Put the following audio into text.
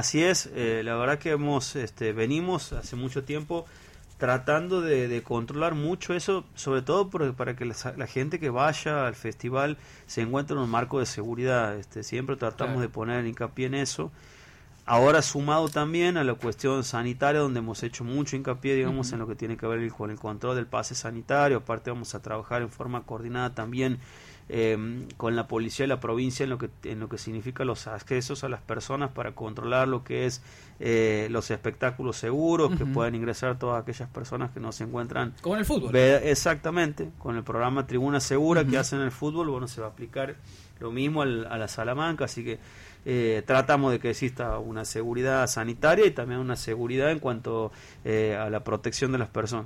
Así es, eh, la verdad que hemos, este, venimos hace mucho tiempo tratando de, controlar mucho eso, sobre todo para que la, gente que vaya al festival se encuentre en un marco de seguridad. Este, siempre tratamos de poner hincapié en eso. Ahora sumado también a la cuestión sanitaria, donde hemos hecho mucho hincapié, digamos, en lo que tiene que ver con el control del pase sanitario. Aparte vamos a trabajar en forma coordinada también eh, con la policía de la provincia en lo que en lo que significa los accesos a las personas para controlar lo que es eh, los espectáculos seguros que puedan ingresar todas aquellas personas que no se encuentran como en el fútbol. Exactamente con el programa Tribuna Segura que hacen en el fútbol bueno se va a aplicar lo mismo a la Salamanca así que eh, tratamos de que exista una seguridad sanitaria y también una seguridad en cuanto eh, a la protección de las personas